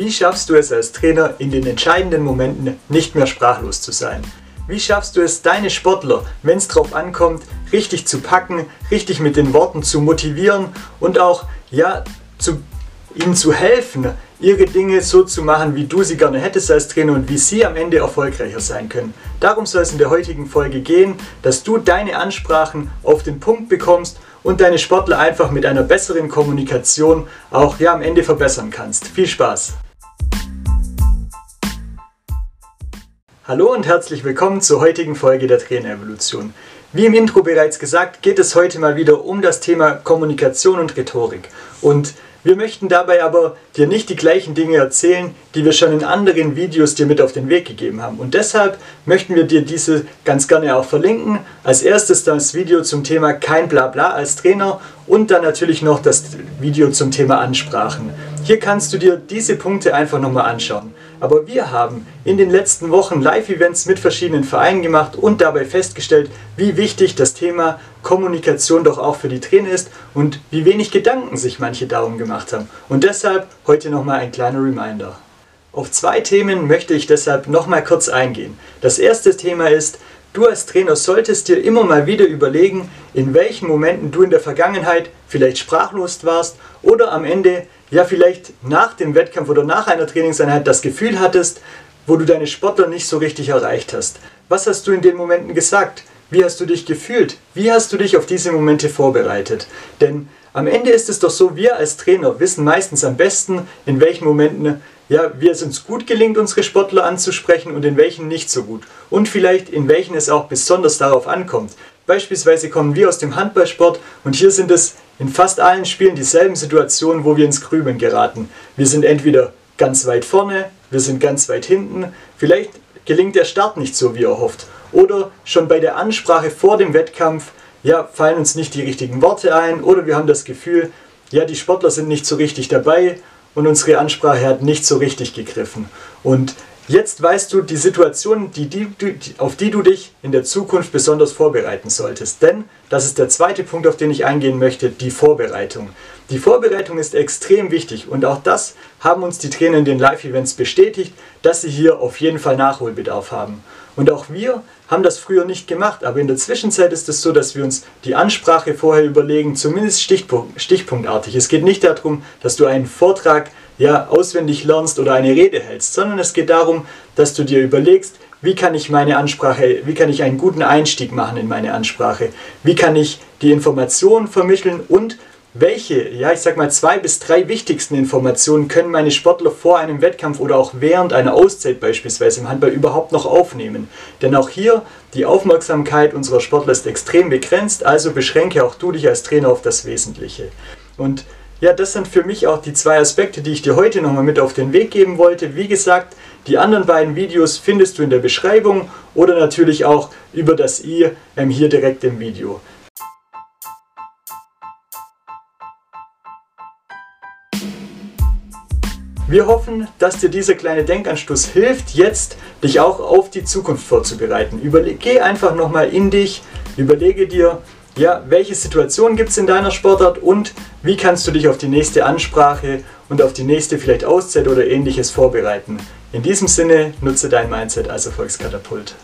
Wie schaffst du es als Trainer in den entscheidenden Momenten nicht mehr sprachlos zu sein? Wie schaffst du es, deine Sportler, wenn es drauf ankommt, richtig zu packen, richtig mit den Worten zu motivieren und auch ja, zu, ihnen zu helfen, ihre Dinge so zu machen, wie du sie gerne hättest als Trainer und wie sie am Ende erfolgreicher sein können. Darum soll es in der heutigen Folge gehen, dass du deine Ansprachen auf den Punkt bekommst und deine Sportler einfach mit einer besseren Kommunikation auch ja, am Ende verbessern kannst. Viel Spaß! Hallo und herzlich willkommen zur heutigen Folge der Trainerevolution. Wie im Intro bereits gesagt, geht es heute mal wieder um das Thema Kommunikation und Rhetorik. Und wir möchten dabei aber dir nicht die gleichen Dinge erzählen, die wir schon in anderen Videos dir mit auf den Weg gegeben haben. Und deshalb möchten wir dir diese ganz gerne auch verlinken. Als erstes das Video zum Thema kein Blabla als Trainer und dann natürlich noch das Video zum Thema Ansprachen. Hier kannst du dir diese Punkte einfach nochmal anschauen. Aber wir haben in den letzten Wochen Live-Events mit verschiedenen Vereinen gemacht und dabei festgestellt, wie wichtig das Thema Kommunikation doch auch für die Trainer ist und wie wenig Gedanken sich manche darum gemacht haben. Und deshalb heute nochmal ein kleiner Reminder. Auf zwei Themen möchte ich deshalb nochmal kurz eingehen. Das erste Thema ist, du als Trainer solltest dir immer mal wieder überlegen, in welchen Momenten du in der Vergangenheit vielleicht sprachlos warst oder am Ende ja vielleicht nach dem Wettkampf oder nach einer Trainingseinheit das Gefühl hattest, wo du deine Sportler nicht so richtig erreicht hast. Was hast du in den Momenten gesagt? Wie hast du dich gefühlt? Wie hast du dich auf diese Momente vorbereitet? Denn am Ende ist es doch so, wir als Trainer wissen meistens am besten, in welchen Momenten ja, wie es uns gut gelingt, unsere Sportler anzusprechen und in welchen nicht so gut. Und vielleicht in welchen es auch besonders darauf ankommt. Beispielsweise kommen wir aus dem Handballsport und hier sind es in fast allen Spielen dieselben Situationen, wo wir ins Grübeln geraten. Wir sind entweder ganz weit vorne, wir sind ganz weit hinten, vielleicht gelingt der Start nicht so, wie erhofft. Oder schon bei der Ansprache vor dem Wettkampf, ja, fallen uns nicht die richtigen Worte ein oder wir haben das Gefühl, ja, die Sportler sind nicht so richtig dabei und unsere Ansprache hat nicht so richtig gegriffen. Und Jetzt weißt du die Situation, die, die, die, auf die du dich in der Zukunft besonders vorbereiten solltest. Denn, das ist der zweite Punkt, auf den ich eingehen möchte, die Vorbereitung. Die Vorbereitung ist extrem wichtig und auch das haben uns die Trainer in den Live-Events bestätigt, dass sie hier auf jeden Fall Nachholbedarf haben. Und auch wir haben das früher nicht gemacht, aber in der Zwischenzeit ist es so, dass wir uns die Ansprache vorher überlegen, zumindest stichpunkt, stichpunktartig. Es geht nicht darum, dass du einen Vortrag ja, auswendig lernst oder eine Rede hältst, sondern es geht darum, dass du dir überlegst, wie kann ich meine Ansprache, wie kann ich einen guten Einstieg machen in meine Ansprache, wie kann ich die Informationen vermitteln und welche, ja, ich sag mal, zwei bis drei wichtigsten Informationen können meine Sportler vor einem Wettkampf oder auch während einer Auszeit beispielsweise im Handball überhaupt noch aufnehmen? Denn auch hier, die Aufmerksamkeit unserer Sportler ist extrem begrenzt, also beschränke auch du dich als Trainer auf das Wesentliche. Und ja, das sind für mich auch die zwei Aspekte, die ich dir heute nochmal mit auf den Weg geben wollte. Wie gesagt, die anderen beiden Videos findest du in der Beschreibung oder natürlich auch über das i ähm, hier direkt im Video. Wir hoffen, dass dir dieser kleine Denkanstoß hilft, jetzt dich auch auf die Zukunft vorzubereiten. Überle geh einfach nochmal in dich, überlege dir, ja, welche Situationen gibt es in deiner Sportart und wie kannst du dich auf die nächste Ansprache und auf die nächste vielleicht Auszeit oder ähnliches vorbereiten. In diesem Sinne nutze dein Mindset als Erfolgskatapult.